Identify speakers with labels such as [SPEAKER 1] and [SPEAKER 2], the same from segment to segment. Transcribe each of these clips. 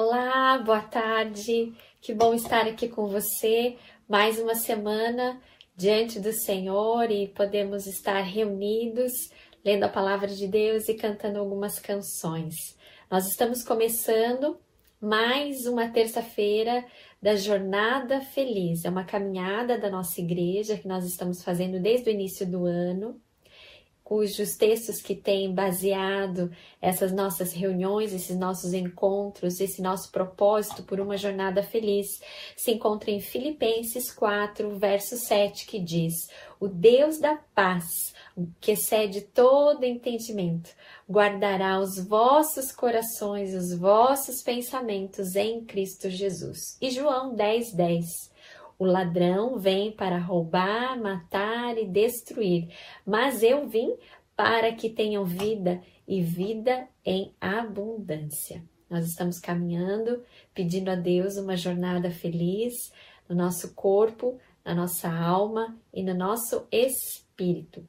[SPEAKER 1] Olá, boa tarde. Que bom estar aqui com você. Mais uma semana diante do Senhor e podemos estar reunidos, lendo a palavra de Deus e cantando algumas canções. Nós estamos começando mais uma terça-feira da Jornada Feliz. É uma caminhada da nossa igreja que nós estamos fazendo desde o início do ano cujos textos que têm baseado essas nossas reuniões, esses nossos encontros, esse nosso propósito por uma jornada feliz, se encontra em Filipenses 4, verso 7, que diz: O Deus da paz, que excede todo entendimento, guardará os vossos corações, os vossos pensamentos em Cristo Jesus. E João 10, 10. O ladrão vem para roubar, matar e destruir, mas eu vim para que tenham vida e vida em abundância. Nós estamos caminhando, pedindo a Deus uma jornada feliz no nosso corpo, na nossa alma e no nosso espírito.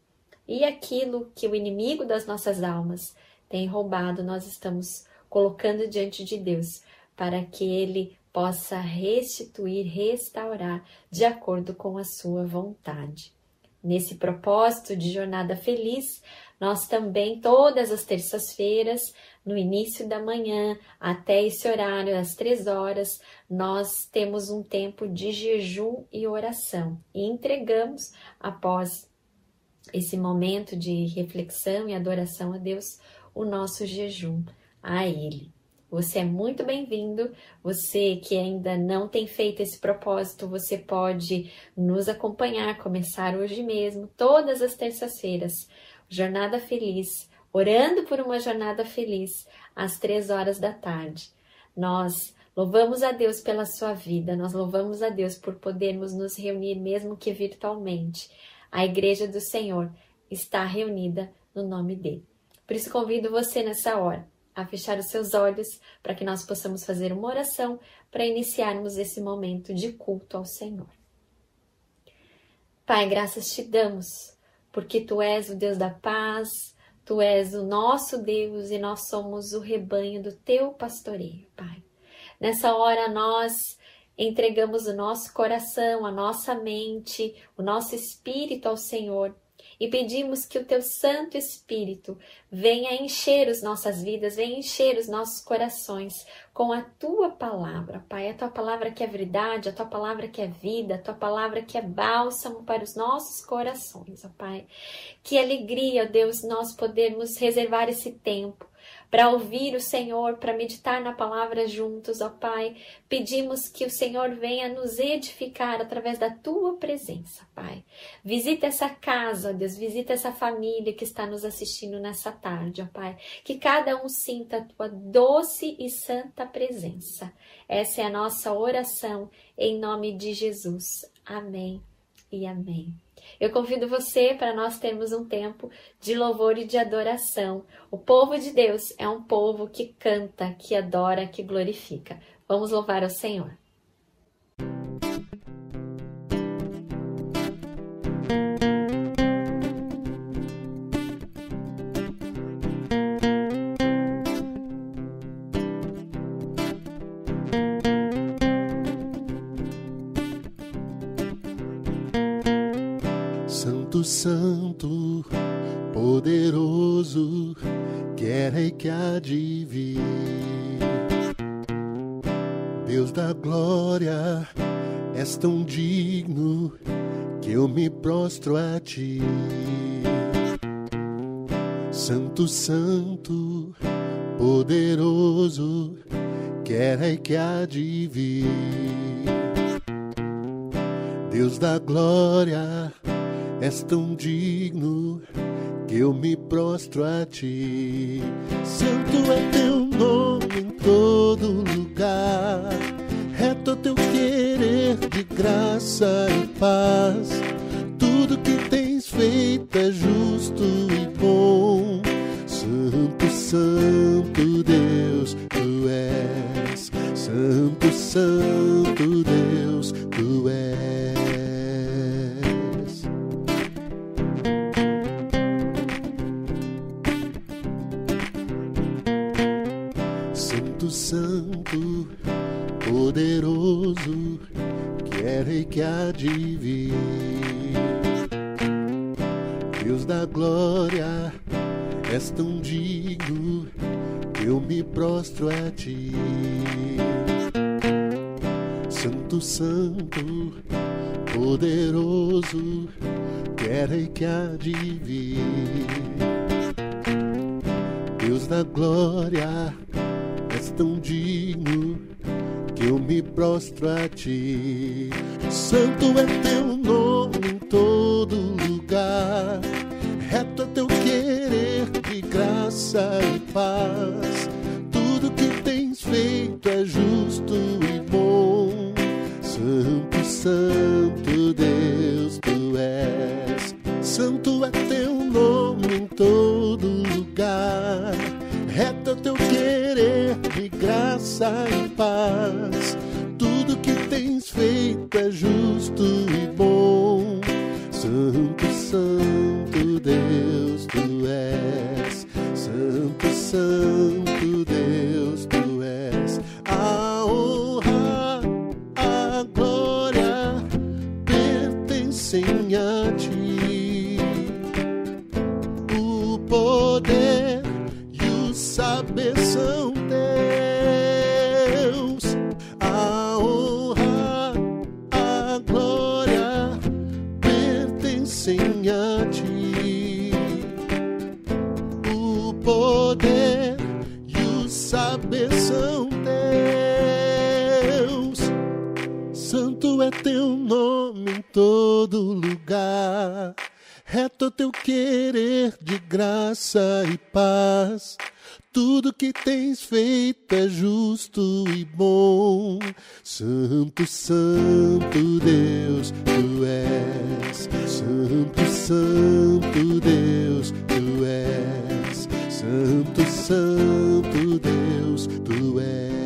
[SPEAKER 1] E aquilo que o inimigo das nossas almas tem roubado, nós estamos colocando diante de Deus para que ele possa restituir, restaurar de acordo com a sua vontade. Nesse propósito de jornada feliz, nós também, todas as terças-feiras, no início da manhã, até esse horário, às três horas, nós temos um tempo de jejum e oração e entregamos, após esse momento de reflexão e adoração a Deus, o nosso jejum a Ele. Você é muito bem-vindo. Você que ainda não tem feito esse propósito, você pode nos acompanhar, começar hoje mesmo, todas as terças-feiras. Jornada Feliz, orando por uma jornada feliz, às três horas da tarde. Nós louvamos a Deus pela sua vida, nós louvamos a Deus por podermos nos reunir, mesmo que virtualmente. A Igreja do Senhor está reunida no nome dele. Por isso, convido você nessa hora a fechar os seus olhos para que nós possamos fazer uma oração para iniciarmos esse momento de culto ao Senhor. Pai, graças te damos, porque tu és o Deus da paz, tu és o nosso Deus e nós somos o rebanho do teu pastoreio, Pai. Nessa hora nós entregamos o nosso coração, a nossa mente, o nosso espírito ao Senhor e pedimos que o teu Santo Espírito venha encher as nossas vidas, venha encher os nossos corações com a tua palavra, Pai. A tua palavra que é verdade, a tua palavra que é vida, a tua palavra que é bálsamo para os nossos corações, ó Pai. Que alegria, ó Deus, nós podermos reservar esse tempo para ouvir o Senhor, para meditar na palavra juntos, ó Pai. Pedimos que o Senhor venha nos edificar através da tua presença, Pai. Visita essa casa, Deus, visita essa família que está nos assistindo nessa tarde, ó Pai. Que cada um sinta a tua doce e santa presença. Essa é a nossa oração em nome de Jesus. Amém e amém. Eu convido você para nós termos um tempo de louvor e de adoração. O povo de Deus é um povo que canta, que adora, que glorifica. Vamos louvar ao Senhor.
[SPEAKER 2] Tão digno que eu me prostro a ti. Santo é teu nome em todo lugar. Reto teu querer de graça e paz. Tudo que tens feito é justo e bom. Santo, Santo Deus, tu és. Santo, Santo Deus, que há de vir. Deus da glória, és tão digno, eu me prostro a ti. Santo, Santo, poderoso, que é rei que há de vir Deus da glória, és tão digno eu me prostro a ti. Santo é teu nome em todo lugar, reto é teu querer de graça e paz. Tudo que tens feito é justo e bom. Santo, Santo Deus, tu és. Santo é teu nome em todo lugar. Reto é teu querer graça e paz. Tudo que tens feito é justo e bom. Santo, Santo Deus, tu és. Santo, Santo É teu querer de graça e paz. Tudo que tens feito é justo e bom. Santo, Santo Deus, tu és. Santo, Santo Deus, tu és. Santo, Santo Deus, tu és.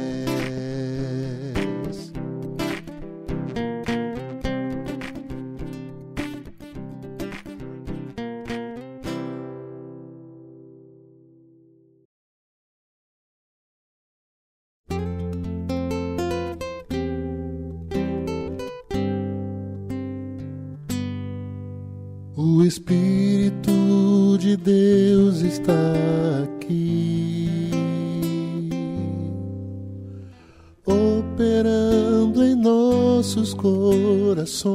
[SPEAKER 2] O Espírito de Deus está aqui, operando em nossos corações,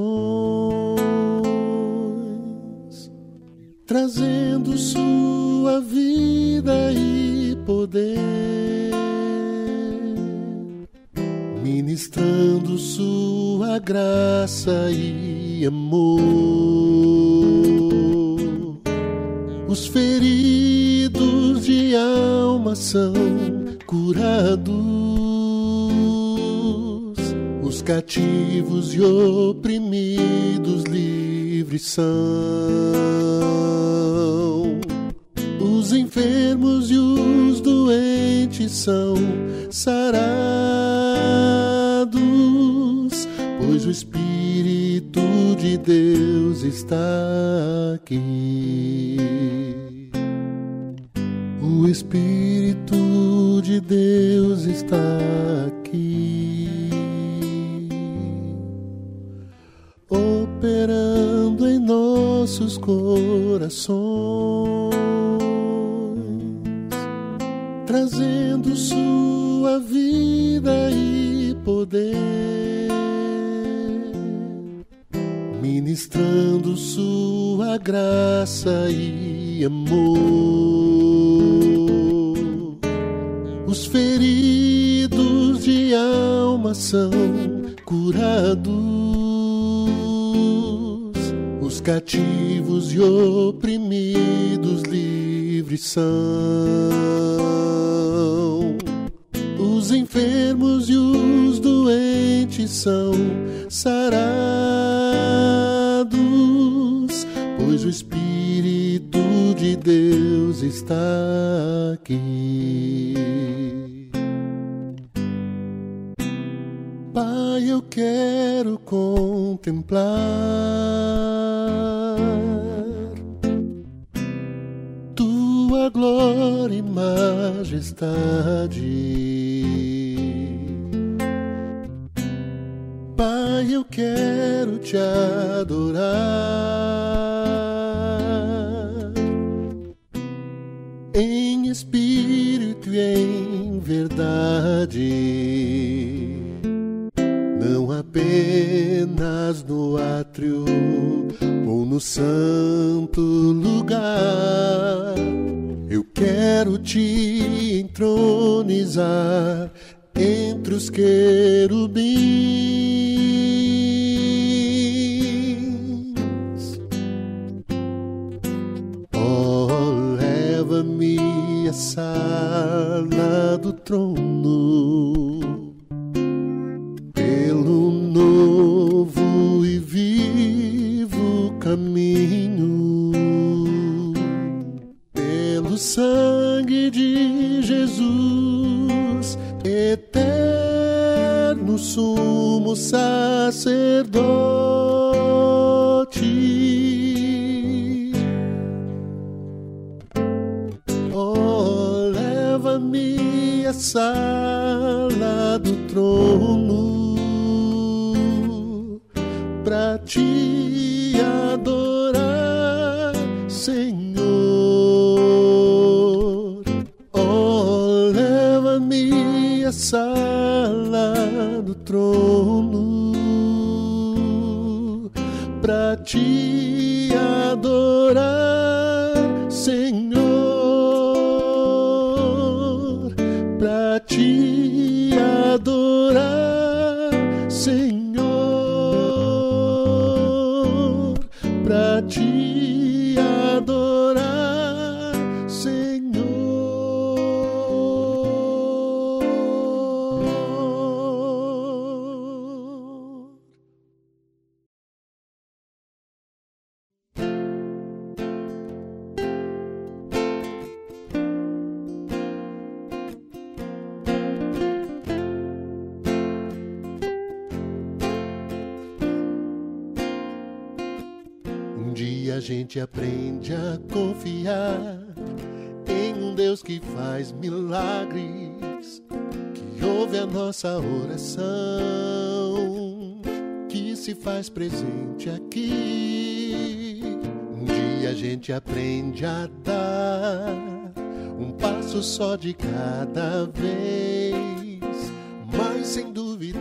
[SPEAKER 2] trazendo sua vida e poder, ministrando sua graça e amor. Os feridos de alma são curados, os cativos e oprimidos livres são, os enfermos e os doentes são sarados, pois o Espírito de Deus está aqui. O Espírito de Deus está aqui, operando em nossos corações, trazendo sua vida e poder ministrando sua graça e amor. São curados, os cativos e oprimidos livres são. Os enfermos e os doentes são sarados, pois o Espírito de Deus está aqui. eu quero contemplar tua glória e majestade. Pai, eu quero te adorar em espírito e em verdade não apenas no átrio ou no santo lugar. Eu quero te entronizar entre os querubins. Sacerdote. cheese. Gente aprende a confiar em um Deus que faz milagres, que ouve a nossa oração, que se faz presente aqui. Um dia a gente aprende a dar um passo só de cada vez, mas sem duvidar,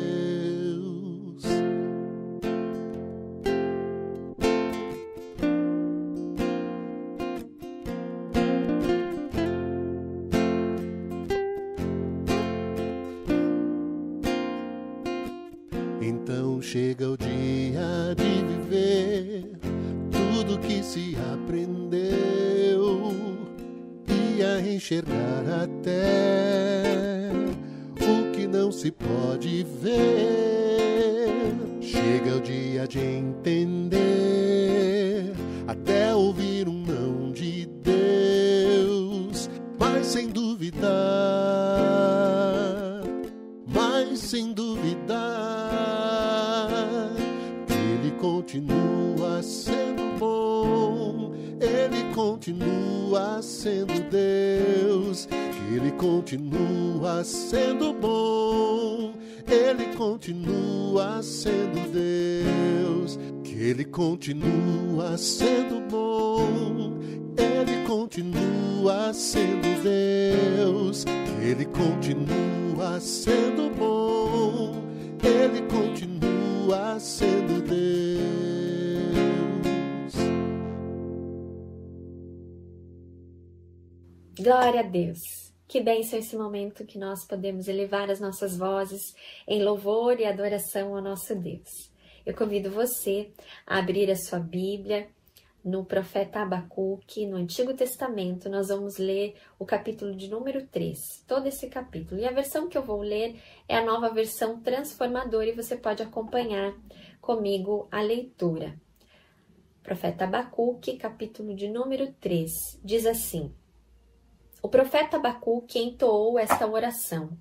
[SPEAKER 2] Chega o dia de viver tudo que se aprendeu e a enxergar até continua sendo bom, Ele continua sendo Deus, Ele continua sendo bom, Ele continua sendo Deus.
[SPEAKER 1] Glória a Deus. Que bênção esse momento que nós podemos elevar as nossas vozes em louvor e adoração ao nosso Deus. Eu convido você a abrir a sua Bíblia no profeta Abacuque, no Antigo Testamento. Nós vamos ler o capítulo de número 3, todo esse capítulo. E a versão que eu vou ler é a nova versão transformadora e você pode acompanhar comigo a leitura. Profeta Abacuque, capítulo de número 3, diz assim: o profeta Abacuque entoou esta oração: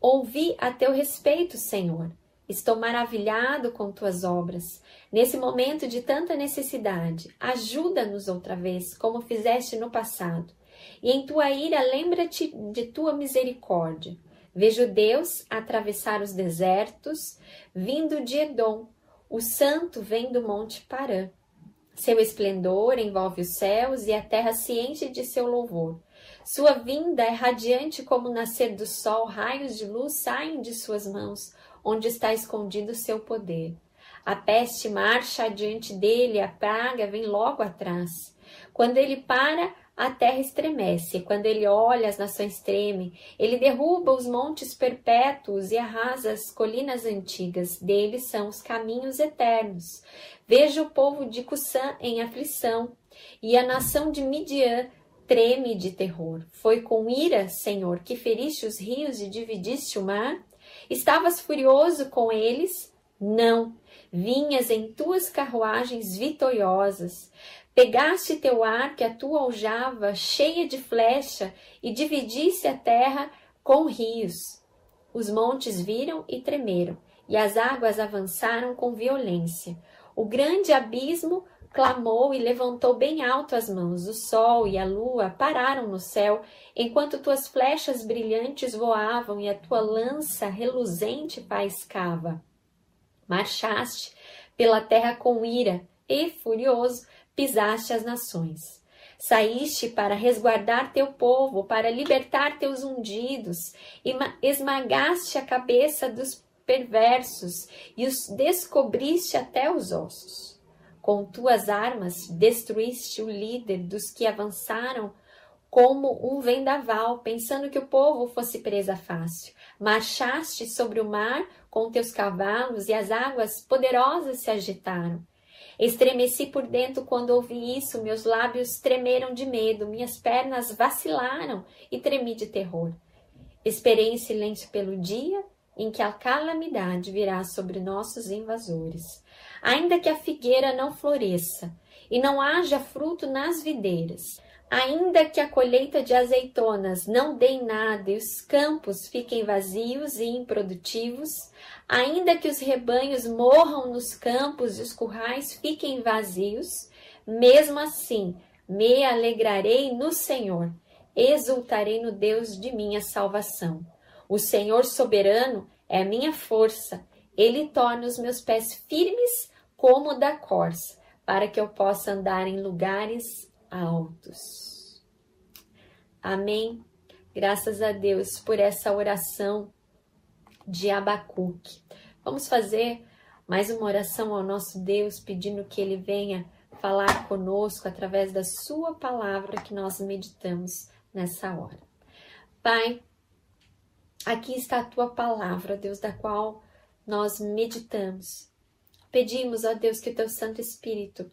[SPEAKER 1] Ouvi a teu respeito, Senhor. Estou maravilhado com tuas obras. Nesse momento de tanta necessidade, ajuda-nos outra vez, como fizeste no passado. E em tua ira, lembra-te de tua misericórdia. Vejo Deus atravessar os desertos, vindo de Edom. O santo vem do monte Parã. Seu esplendor envolve os céus e a terra se enche de seu louvor. Sua vinda é radiante como o nascer do sol, raios de luz saem de suas mãos, onde está escondido seu poder. A peste marcha adiante dele, a praga vem logo atrás. Quando ele para, a terra estremece. Quando ele olha, as nações tremem. Ele derruba os montes perpétuos e arrasa as colinas antigas. Deles são os caminhos eternos. Veja o povo de Cussã em aflição, e a nação de Midian treme de terror. Foi com ira, Senhor, que feriste os rios e dividiste o mar? Estavas furioso com eles? Não. Vinhas em tuas carruagens vitoriosas. Pegaste teu arco e a tua aljava cheia de flecha e dividiste a terra com rios. Os montes viram e tremeram, e as águas avançaram com violência. O grande abismo clamou e levantou bem alto as mãos. O sol e a lua pararam no céu, enquanto tuas flechas brilhantes voavam e a tua lança reluzente paiscava. Marchaste pela terra com ira e, furioso, pisaste as nações. Saíste para resguardar teu povo, para libertar teus ungidos, e esmagaste a cabeça dos perversos e os descobriste até os ossos. Com tuas armas destruíste o líder dos que avançaram como um vendaval, pensando que o povo fosse presa fácil. Marchaste sobre o mar com teus cavalos e as águas poderosas se agitaram. Estremeci por dentro quando ouvi isso, meus lábios tremeram de medo, minhas pernas vacilaram e tremi de terror. Esperei em silêncio pelo dia em que a calamidade virá sobre nossos invasores. Ainda que a figueira não floresça e não haja fruto nas videiras, ainda que a colheita de azeitonas não dê nada e os campos fiquem vazios e improdutivos, ainda que os rebanhos morram nos campos e os currais fiquem vazios, mesmo assim me alegrarei no Senhor, exultarei no Deus de minha salvação. O Senhor soberano é minha força. Ele torna os meus pés firmes como da corça, para que eu possa andar em lugares altos. Amém. Graças a Deus por essa oração de Abacuque. Vamos fazer mais uma oração ao nosso Deus, pedindo que ele venha falar conosco através da sua palavra que nós meditamos nessa hora. Pai, Aqui está a tua palavra, Deus, da qual nós meditamos. Pedimos, ó Deus, que o teu Santo Espírito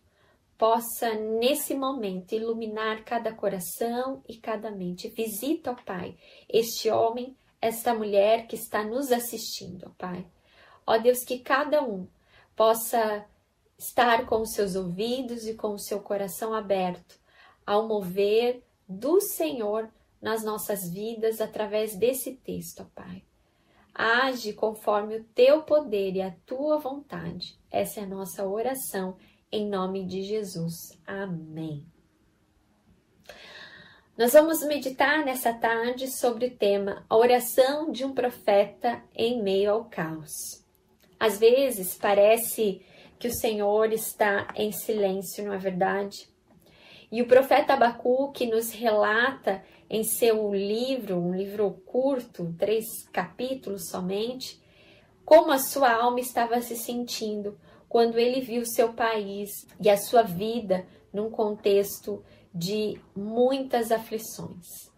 [SPEAKER 1] possa, nesse momento, iluminar cada coração e cada mente. Visita, ó Pai, este homem, esta mulher que está nos assistindo, ó Pai. Ó Deus, que cada um possa estar com os seus ouvidos e com o seu coração aberto ao mover do Senhor nas nossas vidas através desse texto, ó Pai. Age conforme o teu poder e a tua vontade. Essa é a nossa oração em nome de Jesus. Amém. Nós vamos meditar nessa tarde sobre o tema A oração de um profeta em meio ao caos. Às vezes parece que o Senhor está em silêncio, não é verdade? E o profeta Abacuque nos relata em seu livro, um livro curto, três capítulos somente, como a sua alma estava se sentindo quando ele viu seu país e a sua vida num contexto de muitas aflições.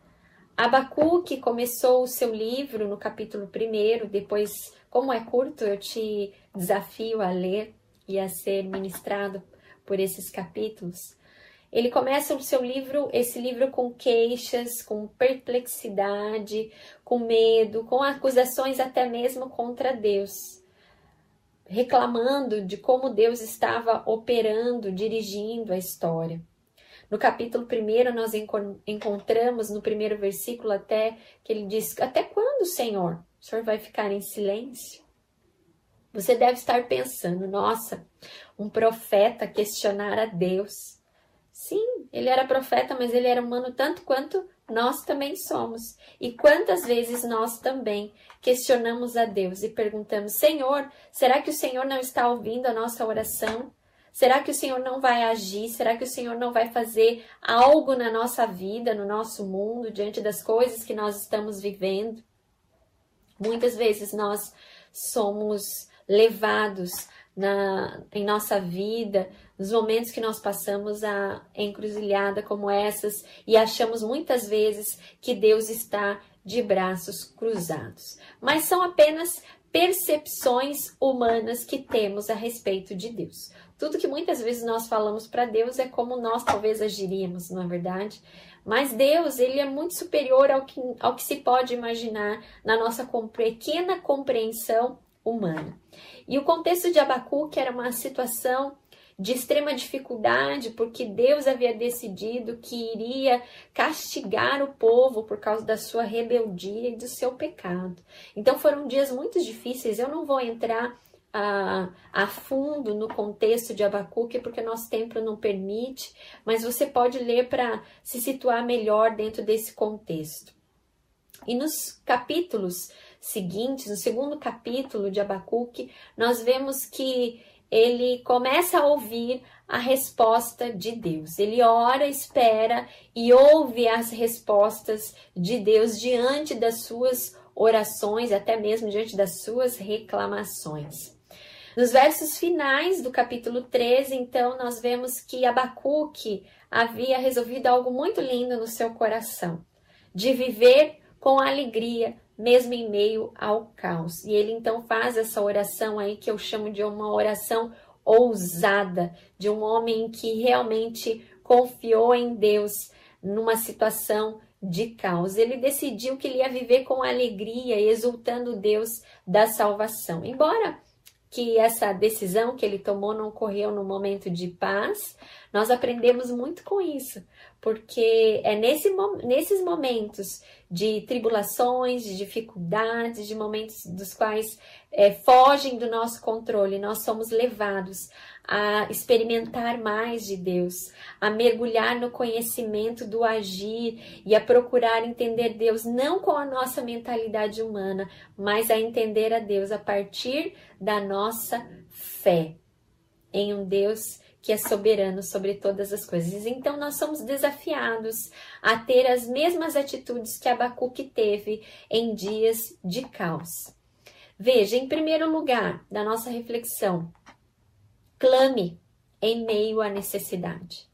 [SPEAKER 1] Abacuque começou o seu livro no capítulo 1, depois, como é curto, eu te desafio a ler e a ser ministrado por esses capítulos. Ele começa o seu livro, esse livro com queixas, com perplexidade, com medo, com acusações até mesmo contra Deus, reclamando de como Deus estava operando, dirigindo a história. No capítulo 1, nós encontramos no primeiro versículo até que ele diz: Até quando, Senhor? O Senhor vai ficar em silêncio? Você deve estar pensando, nossa, um profeta questionar a Deus. Sim, ele era profeta, mas ele era humano tanto quanto nós também somos. E quantas vezes nós também questionamos a Deus e perguntamos: Senhor, será que o Senhor não está ouvindo a nossa oração? Será que o Senhor não vai agir? Será que o Senhor não vai fazer algo na nossa vida, no nosso mundo, diante das coisas que nós estamos vivendo? Muitas vezes nós somos levados na, em nossa vida, nos momentos que nós passamos a encruzilhada como essas e achamos muitas vezes que Deus está de braços cruzados. Mas são apenas percepções humanas que temos a respeito de Deus. Tudo que muitas vezes nós falamos para Deus é como nós talvez agiríamos, não é verdade? Mas Deus, ele é muito superior ao que, ao que se pode imaginar na nossa pequena compreensão humana. E o contexto de Abacuque era uma situação de extrema dificuldade, porque Deus havia decidido que iria castigar o povo por causa da sua rebeldia e do seu pecado. Então foram dias muito difíceis. Eu não vou entrar a, a, fundo no contexto de Abacuque, porque nosso tempo não permite, mas você pode ler para se situar melhor dentro desse contexto. E nos capítulos seguintes, no segundo capítulo de Abacuque, nós vemos que ele começa a ouvir a resposta de Deus. Ele ora, espera e ouve as respostas de Deus diante das suas orações, até mesmo diante das suas reclamações. Nos versos finais do capítulo 13, então, nós vemos que Abacuque havia resolvido algo muito lindo no seu coração, de viver com alegria mesmo em meio ao caos. E ele então faz essa oração aí que eu chamo de uma oração ousada, de um homem que realmente confiou em Deus numa situação de caos. Ele decidiu que ele ia viver com alegria, exultando Deus da salvação. Embora que essa decisão que ele tomou não ocorreu no momento de paz, nós aprendemos muito com isso, porque é nesse, nesses momentos de tribulações, de dificuldades, de momentos dos quais é, fogem do nosso controle, nós somos levados a experimentar mais de Deus, a mergulhar no conhecimento do agir e a procurar entender Deus não com a nossa mentalidade humana, mas a entender a Deus a partir da nossa fé. Em um Deus que é soberano sobre todas as coisas. Então, nós somos desafiados a ter as mesmas atitudes que Abacuque teve em dias de caos. Veja, em primeiro lugar, da nossa reflexão, clame em meio à necessidade.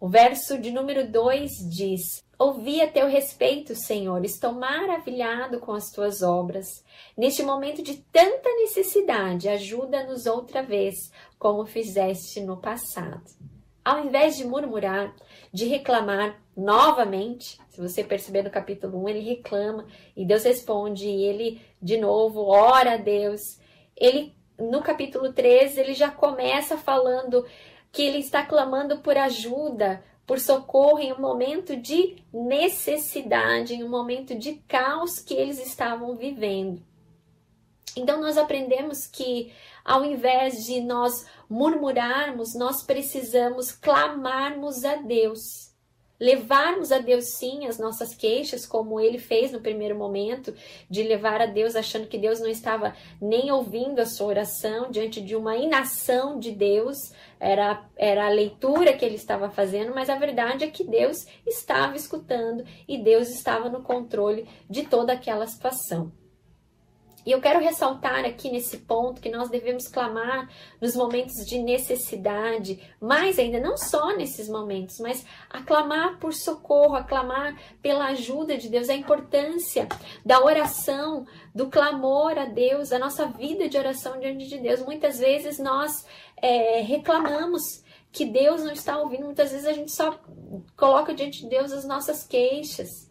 [SPEAKER 1] O verso de número 2 diz: Ouvi a teu respeito, Senhor, estou maravilhado com as tuas obras. Neste momento de tanta necessidade, ajuda-nos outra vez, como fizeste no passado. Ao invés de murmurar, de reclamar novamente, se você perceber no capítulo 1, ele reclama e Deus responde, e ele de novo ora a Deus. Ele no capítulo 13, ele já começa falando que ele está clamando por ajuda, por socorro em um momento de necessidade, em um momento de caos que eles estavam vivendo. Então nós aprendemos que ao invés de nós murmurarmos, nós precisamos clamarmos a Deus levarmos a Deus sim as nossas queixas, como ele fez no primeiro momento, de levar a Deus achando que Deus não estava nem ouvindo a sua oração diante de uma inação de Deus, era, era a leitura que ele estava fazendo, mas a verdade é que Deus estava escutando e Deus estava no controle de toda aquela situação. E eu quero ressaltar aqui nesse ponto que nós devemos clamar nos momentos de necessidade, mais ainda, não só nesses momentos, mas aclamar por socorro, aclamar pela ajuda de Deus, a importância da oração, do clamor a Deus, a nossa vida de oração diante de Deus. Muitas vezes nós é, reclamamos que Deus não está ouvindo, muitas vezes a gente só coloca diante de Deus as nossas queixas.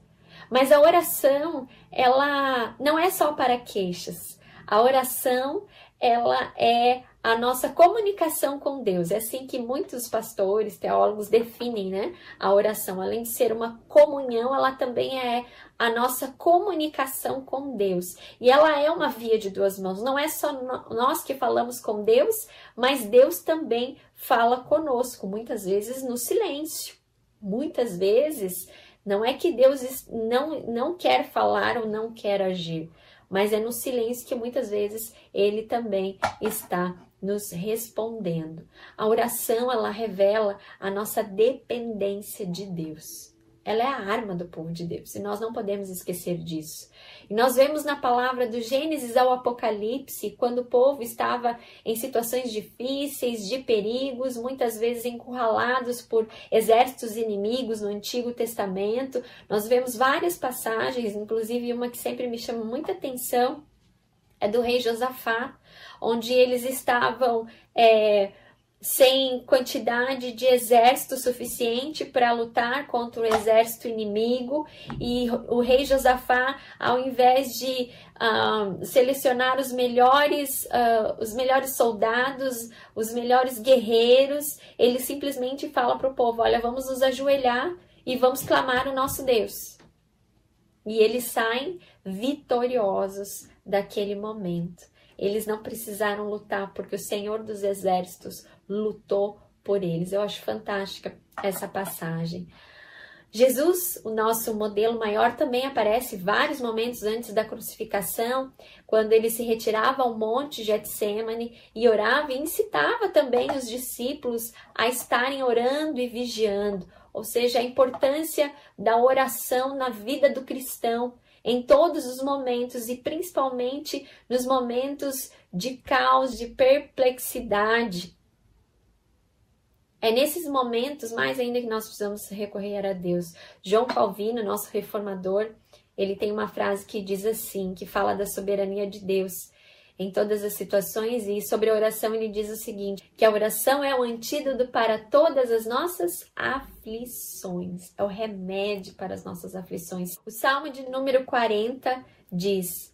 [SPEAKER 1] Mas a oração, ela não é só para queixas. A oração, ela é a nossa comunicação com Deus. É assim que muitos pastores, teólogos definem, né? A oração, além de ser uma comunhão, ela também é a nossa comunicação com Deus. E ela é uma via de duas mãos. Não é só nós que falamos com Deus, mas Deus também fala conosco, muitas vezes no silêncio. Muitas vezes não é que Deus não, não quer falar ou não quer agir, mas é no silêncio que muitas vezes ele também está nos respondendo. A oração ela revela a nossa dependência de Deus. Ela é a arma do povo de Deus e nós não podemos esquecer disso. E nós vemos na palavra do Gênesis ao Apocalipse, quando o povo estava em situações difíceis, de perigos, muitas vezes encurralados por exércitos inimigos no Antigo Testamento. Nós vemos várias passagens, inclusive uma que sempre me chama muita atenção é do rei Josafá, onde eles estavam. É, sem quantidade de exército suficiente para lutar contra o exército inimigo e o rei Josafá, ao invés de uh, selecionar os melhores, uh, os melhores soldados, os melhores guerreiros, ele simplesmente fala para o povo: olha, vamos nos ajoelhar e vamos clamar o nosso Deus. E eles saem vitoriosos daquele momento. Eles não precisaram lutar porque o Senhor dos Exércitos lutou por eles. Eu acho fantástica essa passagem. Jesus, o nosso modelo maior, também aparece vários momentos antes da crucificação, quando ele se retirava ao monte Getsemane e orava e incitava também os discípulos a estarem orando e vigiando, ou seja, a importância da oração na vida do cristão em todos os momentos e principalmente nos momentos de caos, de perplexidade. É nesses momentos mais ainda que nós precisamos recorrer a Deus. João Calvino, nosso reformador, ele tem uma frase que diz assim, que fala da soberania de Deus em todas as situações e sobre a oração ele diz o seguinte, que a oração é o antídoto para todas as nossas aflições, é o remédio para as nossas aflições. O Salmo de número 40 diz: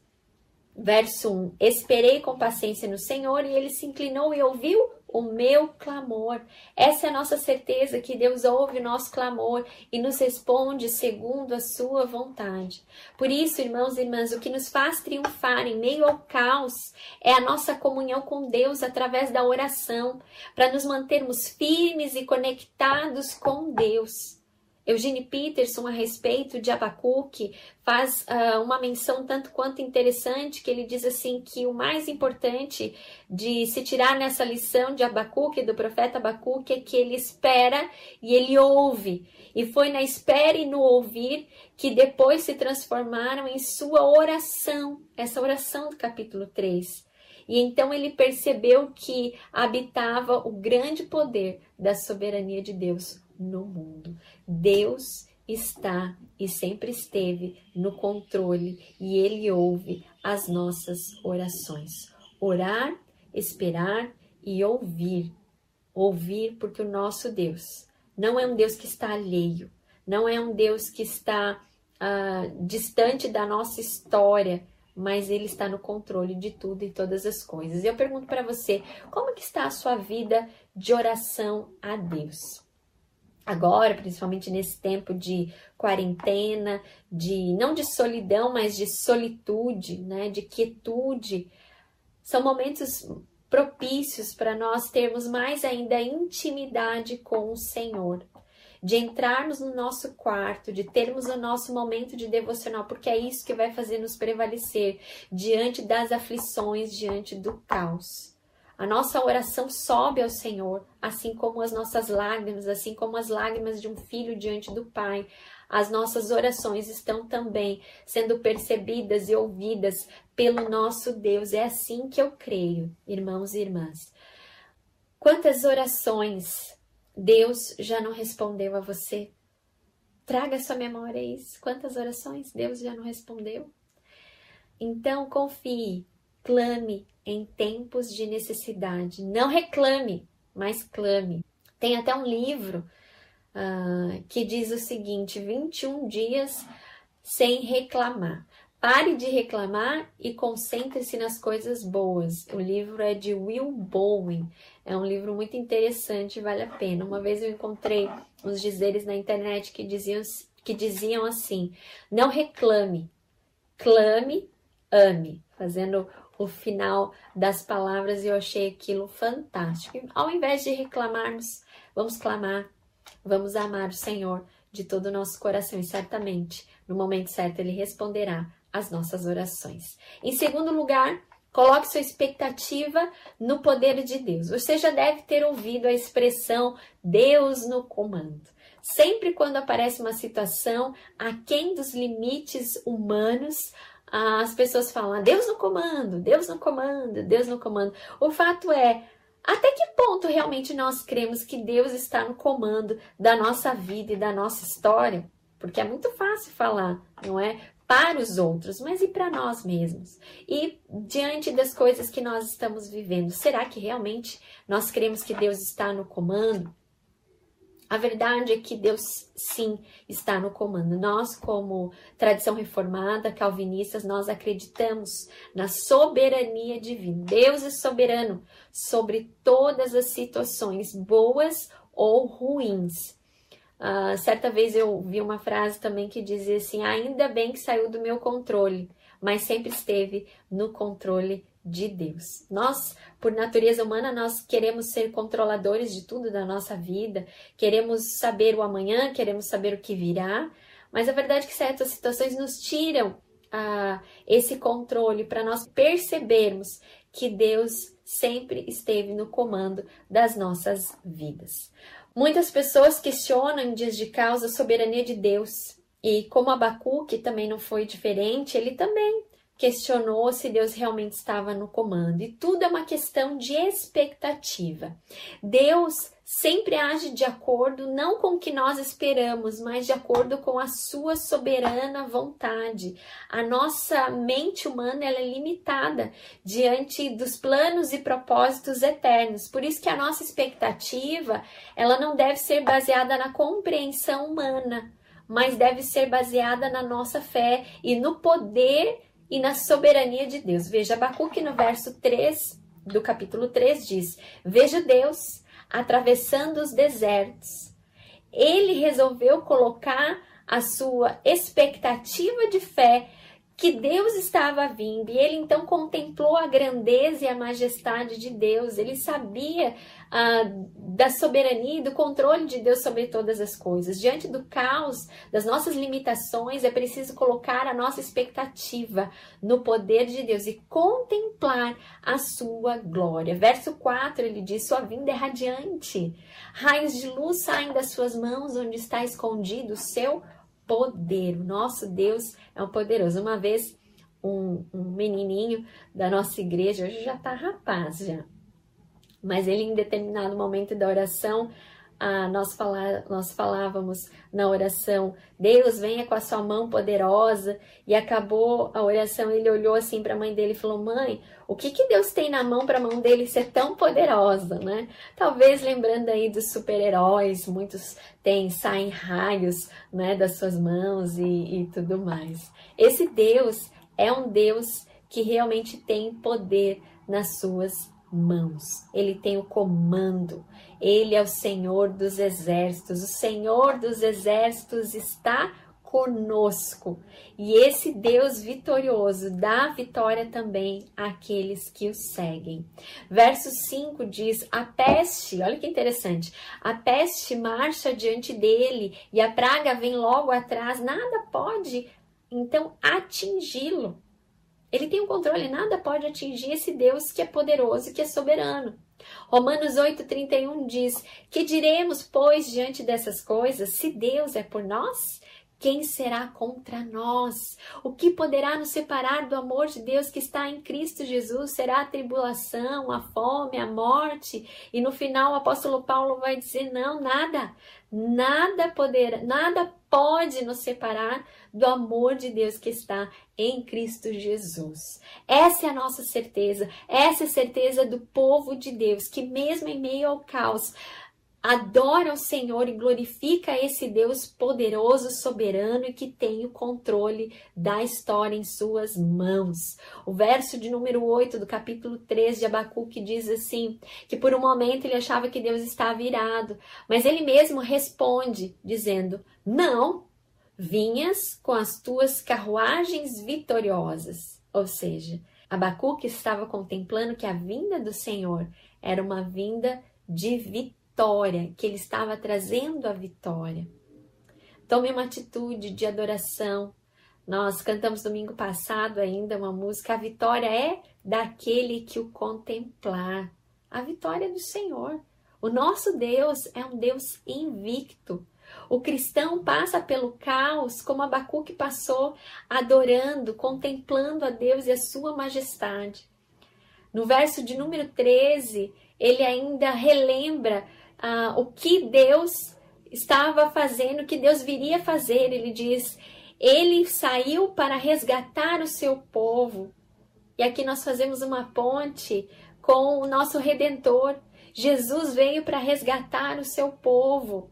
[SPEAKER 1] Verso 1: Esperei com paciência no Senhor e ele se inclinou e ouviu o meu clamor. Essa é a nossa certeza que Deus ouve o nosso clamor e nos responde segundo a sua vontade. Por isso, irmãos e irmãs, o que nos faz triunfar em meio ao caos é a nossa comunhão com Deus através da oração, para nos mantermos firmes e conectados com Deus. Eugene Peterson, a respeito de Abacuque, faz uh, uma menção tanto quanto interessante, que ele diz assim que o mais importante de se tirar nessa lição de Abacuque, do profeta Abacuque, é que ele espera e ele ouve. E foi na espera e no ouvir que depois se transformaram em sua oração, essa oração do capítulo 3. E então ele percebeu que habitava o grande poder da soberania de Deus no mundo. Deus está e sempre esteve no controle e ele ouve as nossas orações. Orar, esperar e ouvir. Ouvir porque o nosso Deus não é um Deus que está alheio, não é um Deus que está uh, distante da nossa história, mas ele está no controle de tudo e todas as coisas. Eu pergunto para você, como que está a sua vida de oração a Deus? Agora, principalmente nesse tempo de quarentena, de não de solidão, mas de solitude, né, de quietude, são momentos propícios para nós termos mais ainda intimidade com o Senhor, de entrarmos no nosso quarto, de termos o nosso momento de devocional, porque é isso que vai fazer nos prevalecer diante das aflições, diante do caos. A nossa oração sobe ao Senhor, assim como as nossas lágrimas, assim como as lágrimas de um filho diante do Pai. As nossas orações estão também sendo percebidas e ouvidas pelo nosso Deus. É assim que eu creio, irmãos e irmãs. Quantas orações Deus já não respondeu a você? Traga sua memória isso. Quantas orações Deus já não respondeu? Então confie, clame, em tempos de necessidade. Não reclame, mas clame. Tem até um livro uh, que diz o seguinte: 21 dias sem reclamar. Pare de reclamar e concentre-se nas coisas boas. O livro é de Will Bowen. É um livro muito interessante, vale a pena. Uma vez eu encontrei uns dizeres na internet que diziam, que diziam assim: não reclame, clame, ame, fazendo o final das palavras e eu achei aquilo fantástico. Ao invés de reclamarmos, vamos clamar, vamos amar o Senhor de todo o nosso coração e certamente no momento certo ele responderá as nossas orações. Em segundo lugar, coloque sua expectativa no poder de Deus. Você já deve ter ouvido a expressão Deus no comando. Sempre quando aparece uma situação aquém dos limites humanos, as pessoas falam: Deus no comando, Deus no comando, Deus no comando. O fato é, até que ponto realmente nós cremos que Deus está no comando da nossa vida e da nossa história? Porque é muito fácil falar, não é? Para os outros, mas e para nós mesmos? E diante das coisas que nós estamos vivendo, será que realmente nós cremos que Deus está no comando? A verdade é que Deus sim está no comando. Nós, como tradição reformada, calvinistas, nós acreditamos na soberania divina. Deus é soberano sobre todas as situações, boas ou ruins. Uh, certa vez eu vi uma frase também que dizia assim: ainda bem que saiu do meu controle, mas sempre esteve no controle de Deus. Nós, por natureza humana, nós queremos ser controladores de tudo da nossa vida, queremos saber o amanhã, queremos saber o que virá, mas a verdade é que certas situações nos tiram uh, esse controle para nós percebermos que Deus sempre esteve no comando das nossas vidas. Muitas pessoas questionam em dias de causa a soberania de Deus. E como Abacuque também não foi diferente, ele também questionou se Deus realmente estava no comando. E tudo é uma questão de expectativa. Deus sempre age de acordo não com o que nós esperamos, mas de acordo com a sua soberana vontade. A nossa mente humana ela é limitada diante dos planos e propósitos eternos. Por isso que a nossa expectativa, ela não deve ser baseada na compreensão humana, mas deve ser baseada na nossa fé e no poder e na soberania de Deus. Veja, Abacuque no verso 3 do capítulo 3 diz: Veja Deus atravessando os desertos. Ele resolveu colocar a sua expectativa de fé que Deus estava vindo e ele então contemplou a grandeza e a majestade de Deus. Ele sabia ah, da soberania e do controle de Deus sobre todas as coisas. Diante do caos, das nossas limitações, é preciso colocar a nossa expectativa no poder de Deus e contemplar a sua glória. Verso 4 ele diz: Sua vinda é radiante, raios de luz saem das suas mãos, onde está escondido o seu poder. O nosso Deus é um poderoso. Uma vez, um, um menininho da nossa igreja, hoje já tá rapaz já, mas ele em determinado momento da oração ah, nós, nós falávamos na oração, Deus venha com a sua mão poderosa, e acabou a oração, ele olhou assim para a mãe dele e falou, mãe, o que, que Deus tem na mão para a mão dele ser tão poderosa, né? Talvez lembrando aí dos super-heróis, muitos têm, saem raios né, das suas mãos e, e tudo mais. Esse Deus é um Deus que realmente tem poder nas suas mãos. Ele tem o comando. Ele é o Senhor dos exércitos. O Senhor dos exércitos está conosco. E esse Deus vitorioso dá vitória também àqueles que o seguem. Verso 5 diz: A peste, olha que interessante, a peste marcha diante dele e a praga vem logo atrás, nada pode então atingi-lo. Ele tem o um controle, nada pode atingir esse Deus que é poderoso, que é soberano. Romanos 8,31 diz: Que diremos, pois, diante dessas coisas? Se Deus é por nós, quem será contra nós? O que poderá nos separar do amor de Deus que está em Cristo Jesus? Será a tribulação, a fome, a morte? E no final o apóstolo Paulo vai dizer: não, nada, nada poderá, nada pode nos separar do amor de Deus que está em Cristo Jesus. Essa é a nossa certeza, essa é a certeza do povo de Deus, que mesmo em meio ao caos, adora o Senhor e glorifica esse Deus poderoso, soberano e que tem o controle da história em suas mãos. O verso de número 8 do capítulo 3 de Abacuque diz assim: que por um momento ele achava que Deus estava irado, mas ele mesmo responde dizendo: Não, vinhas com as tuas carruagens vitoriosas. Ou seja, Abacuque estava contemplando que a vinda do Senhor era uma vinda de vitória vitória, que ele estava trazendo a vitória. Tome uma atitude de adoração. Nós cantamos domingo passado ainda uma música, a vitória é daquele que o contemplar. A vitória é do Senhor. O nosso Deus é um Deus invicto. O cristão passa pelo caos como Abacuque passou, adorando, contemplando a Deus e a sua majestade. No verso de número 13, ele ainda relembra ah, o que Deus estava fazendo, o que Deus viria fazer. Ele diz: Ele saiu para resgatar o seu povo. E aqui nós fazemos uma ponte com o nosso redentor. Jesus veio para resgatar o seu povo.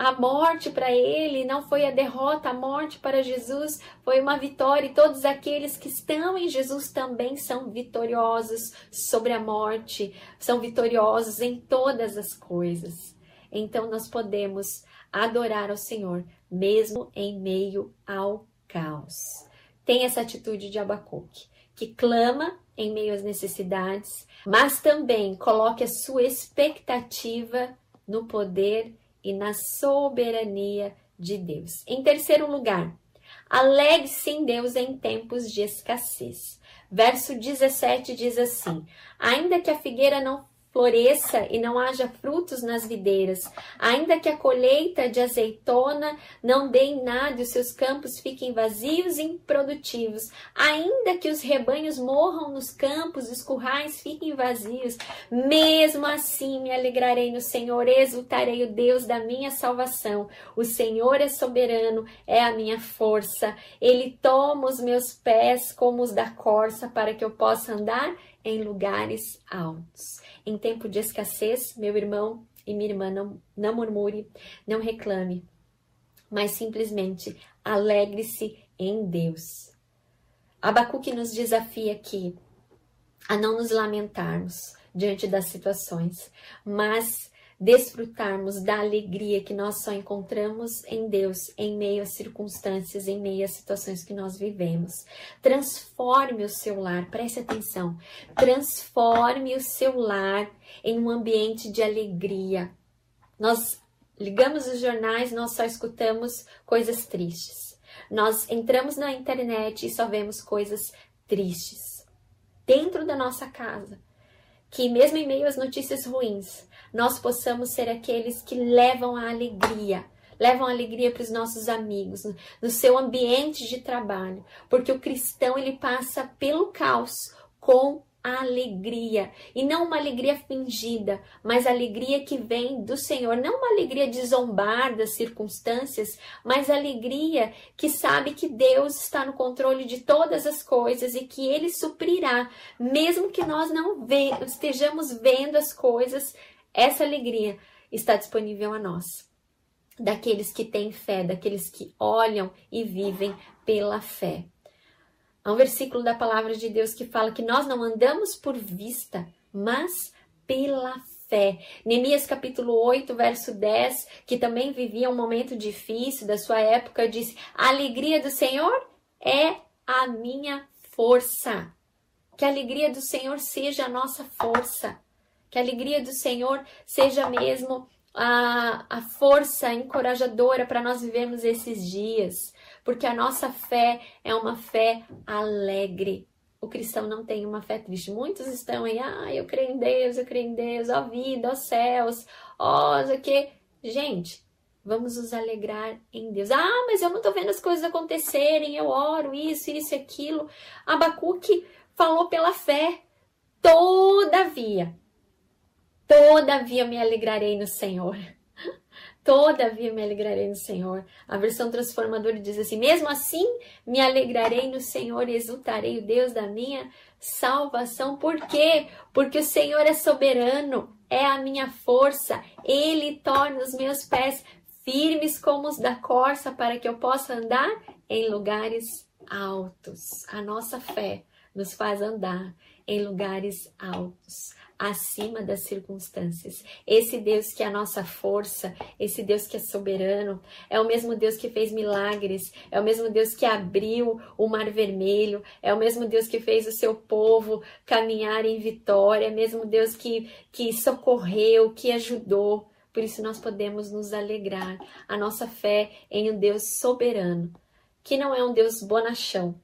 [SPEAKER 1] A morte para ele não foi a derrota, a morte para Jesus foi uma vitória, e todos aqueles que estão em Jesus também são vitoriosos sobre a morte, são vitoriosos em todas as coisas. Então nós podemos adorar ao Senhor mesmo em meio ao caos. Tem essa atitude de Abacuque, que clama em meio às necessidades, mas também coloque a sua expectativa no poder e na soberania de Deus. Em terceiro lugar, alegre-se em Deus em tempos de escassez. Verso 17 diz assim: Ainda que a figueira não floresça e não haja frutos nas videiras, ainda que a colheita de azeitona não dê em nada e os seus campos fiquem vazios e improdutivos, ainda que os rebanhos morram nos campos, os currais fiquem vazios, mesmo assim me alegrarei no Senhor, exultarei o Deus da minha salvação. O Senhor é soberano, é a minha força. Ele toma os meus pés como os da corça para que eu possa andar em lugares altos. Em tempo de escassez, meu irmão e minha irmã, não, não murmure, não reclame, mas simplesmente alegre-se em Deus. Abacuque nos desafia aqui a não nos lamentarmos diante das situações, mas desfrutarmos da alegria que nós só encontramos em Deus em meio às circunstâncias, em meio às situações que nós vivemos. Transforme o seu lar, preste atenção. Transforme o seu lar em um ambiente de alegria. Nós ligamos os jornais, nós só escutamos coisas tristes. Nós entramos na internet e só vemos coisas tristes. Dentro da nossa casa, que mesmo em meio às notícias ruins, nós possamos ser aqueles que levam a alegria, levam a alegria para os nossos amigos, no seu ambiente de trabalho, porque o cristão ele passa pelo caos com alegria e não uma alegria fingida, mas alegria que vem do Senhor, não uma alegria de zombar das circunstâncias, mas alegria que sabe que Deus está no controle de todas as coisas e que ele suprirá, mesmo que nós não ve estejamos vendo as coisas, essa alegria está disponível a nós. Daqueles que têm fé, daqueles que olham e vivem pela fé. Há um versículo da palavra de Deus que fala que nós não andamos por vista, mas pela fé. Neemias capítulo 8, verso 10, que também vivia um momento difícil da sua época, disse: A alegria do Senhor é a minha força. Que a alegria do Senhor seja a nossa força. Que a alegria do Senhor seja mesmo a, a força encorajadora para nós vivermos esses dias porque a nossa fé é uma fé alegre. O cristão não tem uma fé triste. Muitos estão aí, ah, eu creio em Deus, eu creio em Deus, ó vida, ó céus, ó, o que. Gente, vamos nos alegrar em Deus. Ah, mas eu não tô vendo as coisas acontecerem, eu oro, isso, isso aquilo. Abacuque falou pela fé. Todavia, todavia me alegrarei no Senhor. Todavia me alegrarei no Senhor. A versão transformadora diz assim: Mesmo assim me alegrarei no Senhor e exultarei o Deus da minha salvação. Por quê? Porque o Senhor é soberano. é a minha força. Ele torna os meus pés firmes como os da corça para que eu possa andar em lugares altos. A nossa fé nos faz andar em lugares altos acima das circunstâncias. Esse Deus que é a nossa força, esse Deus que é soberano, é o mesmo Deus que fez milagres, é o mesmo Deus que abriu o Mar Vermelho, é o mesmo Deus que fez o seu povo caminhar em vitória, é o mesmo Deus que, que socorreu, que ajudou. Por isso nós podemos nos alegrar. A nossa fé em um Deus soberano, que não é um Deus bonachão,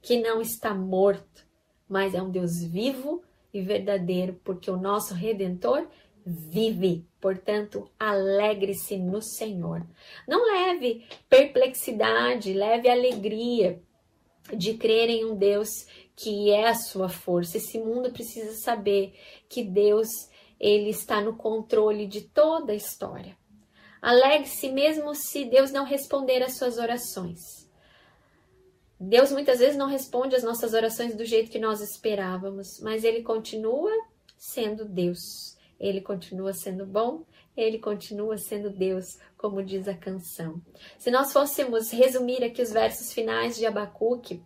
[SPEAKER 1] que não está morto, mas é um Deus vivo e verdadeiro, porque o nosso redentor vive. Portanto, alegre-se no Senhor. Não leve perplexidade, leve alegria de crer em um Deus que é a sua força. Esse mundo precisa saber que Deus, ele está no controle de toda a história. Alegre-se mesmo se Deus não responder às suas orações. Deus muitas vezes não responde às nossas orações do jeito que nós esperávamos, mas Ele continua sendo Deus. Ele continua sendo bom, ele continua sendo Deus, como diz a canção. Se nós fôssemos resumir aqui os versos finais de Abacuque,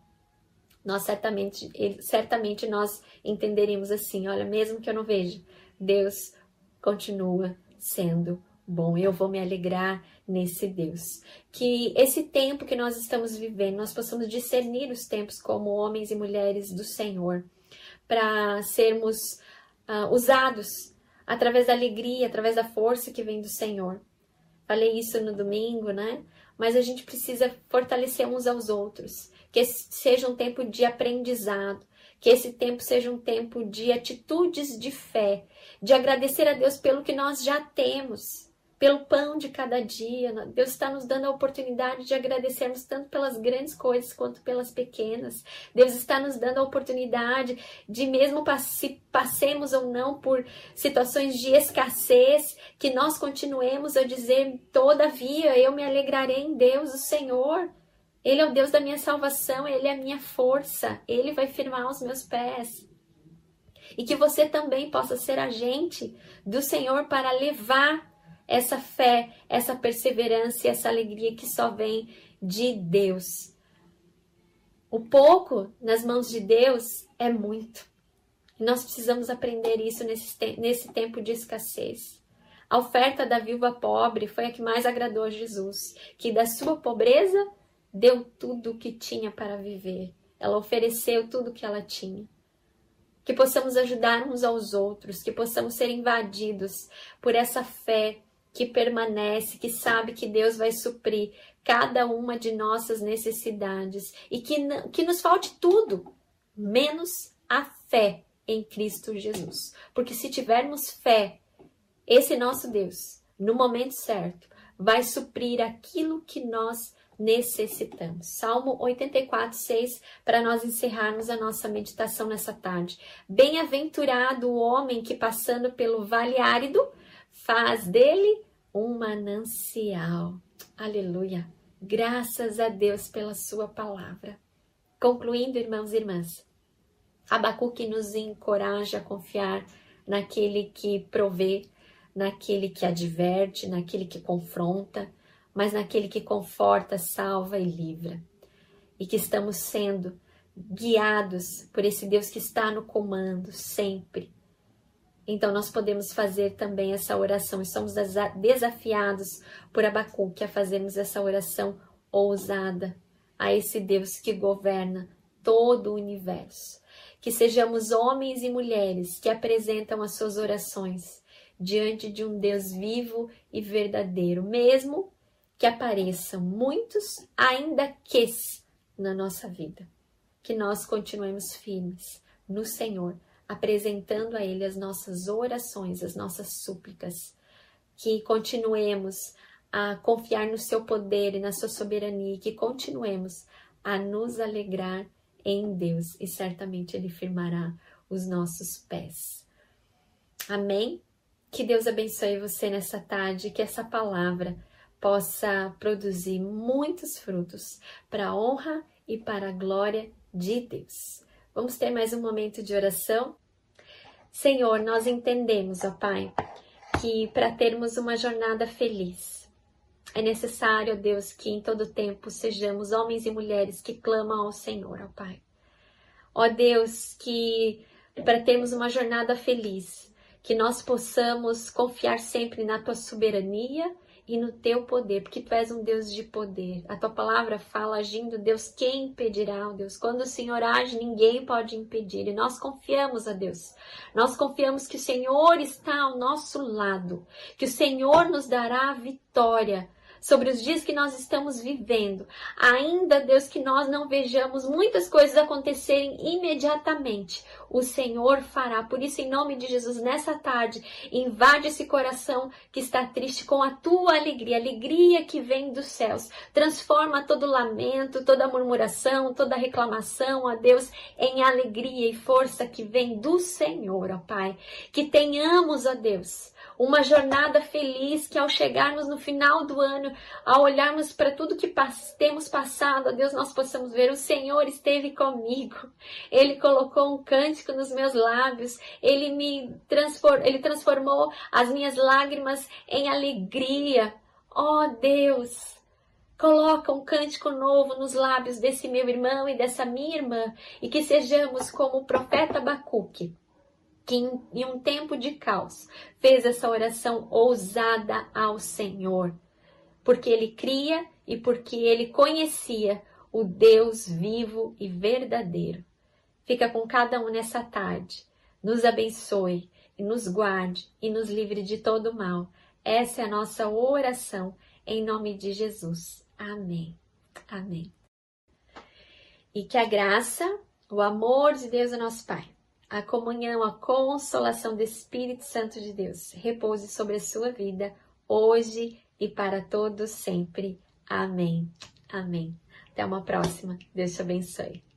[SPEAKER 1] nós certamente, certamente nós entenderíamos assim: olha, mesmo que eu não veja, Deus continua sendo bom. Eu vou me alegrar nesse Deus. Que esse tempo que nós estamos vivendo, nós possamos discernir os tempos como homens e mulheres do Senhor, para sermos uh, usados através da alegria, através da força que vem do Senhor. Falei isso no domingo, né? Mas a gente precisa fortalecer uns aos outros. Que esse seja um tempo de aprendizado, que esse tempo seja um tempo de atitudes de fé, de agradecer a Deus pelo que nós já temos, pelo pão de cada dia. Deus está nos dando a oportunidade de agradecermos tanto pelas grandes coisas quanto pelas pequenas. Deus está nos dando a oportunidade de, mesmo se passemos ou não por situações de escassez, que nós continuemos a dizer: todavia, eu me alegrarei em Deus, o Senhor. Ele é o Deus da minha salvação, Ele é a minha força, Ele vai firmar os meus pés. E que você também possa ser agente do Senhor para levar essa fé, essa perseverança e essa alegria que só vem de Deus. O pouco nas mãos de Deus é muito. nós precisamos aprender isso nesse, nesse tempo de escassez. A oferta da viúva pobre foi a que mais agradou a Jesus, que da sua pobreza deu tudo o que tinha para viver. Ela ofereceu tudo o que ela tinha. Que possamos ajudar uns aos outros, que possamos ser invadidos por essa fé que permanece, que sabe que Deus vai suprir cada uma de nossas necessidades e que, que nos falte tudo, menos a fé em Cristo Jesus. Porque se tivermos fé, esse nosso Deus, no momento certo, vai suprir aquilo que nós necessitamos. Salmo 84, 6, para nós encerrarmos a nossa meditação nessa tarde. Bem-aventurado o homem que, passando pelo vale árido, faz dele um manancial. Aleluia! Graças a Deus pela Sua palavra. Concluindo, irmãos e irmãs, Abacuque nos encoraja a confiar naquele que provê, naquele que adverte, naquele que confronta, mas naquele que conforta, salva e livra. E que estamos sendo guiados por esse Deus que está no comando sempre então nós podemos fazer também essa oração e somos desafiados por Abacuque a fazermos essa oração ousada a esse Deus que governa todo o universo. Que sejamos homens e mulheres que apresentam as suas orações diante de um Deus vivo e verdadeiro, mesmo que apareçam muitos ainda que na nossa vida. Que nós continuemos firmes no Senhor apresentando a Ele as nossas orações, as nossas súplicas, que continuemos a confiar no Seu poder e na Sua soberania, que continuemos a nos alegrar em Deus e certamente Ele firmará os nossos pés. Amém? Que Deus abençoe você nessa tarde, que essa palavra possa produzir muitos frutos para a honra e para a glória de Deus. Vamos ter mais um momento de oração? Senhor, nós entendemos, ó Pai, que para termos uma jornada feliz, é necessário, ó Deus, que em todo tempo sejamos homens e mulheres que clamam ao Senhor, ó Pai. Ó Deus, que para termos uma jornada feliz, que nós possamos confiar sempre na tua soberania e no teu poder, porque tu és um Deus de poder. A tua palavra fala agindo, Deus, quem impedirá, ó Deus? Quando o Senhor age, ninguém pode impedir. E nós confiamos a Deus. Nós confiamos que o Senhor está ao nosso lado, que o Senhor nos dará a vitória sobre os dias que nós estamos vivendo. Ainda, Deus, que nós não vejamos muitas coisas acontecerem imediatamente, o Senhor fará. Por isso, em nome de Jesus, nessa tarde, invade esse coração que está triste com a tua alegria, alegria que vem dos céus. Transforma todo lamento, toda murmuração, toda reclamação, ó Deus, em alegria e força que vem do Senhor, ó Pai. Que tenhamos, ó Deus, uma jornada feliz que ao chegarmos no final do ano, ao olharmos para tudo que temos passado, a Deus, nós possamos ver o Senhor esteve comigo. Ele colocou um cântico nos meus lábios, ele me transformou, ele transformou as minhas lágrimas em alegria. Oh, Deus, Coloca um cântico novo nos lábios desse meu irmão e dessa minha irmã e que sejamos como o profeta Abacuque, que em um tempo de caos fez essa oração ousada ao Senhor, porque ele cria e porque ele conhecia o Deus vivo e verdadeiro. Fica com cada um nessa tarde. Nos abençoe e nos guarde e nos livre de todo mal. Essa é a nossa oração em nome de Jesus. Amém. Amém. E que a graça, o amor de Deus, nosso Pai a comunhão, a consolação do Espírito Santo de Deus repouse sobre a sua vida hoje e para todos sempre. Amém. Amém. Até uma próxima. Deus te abençoe.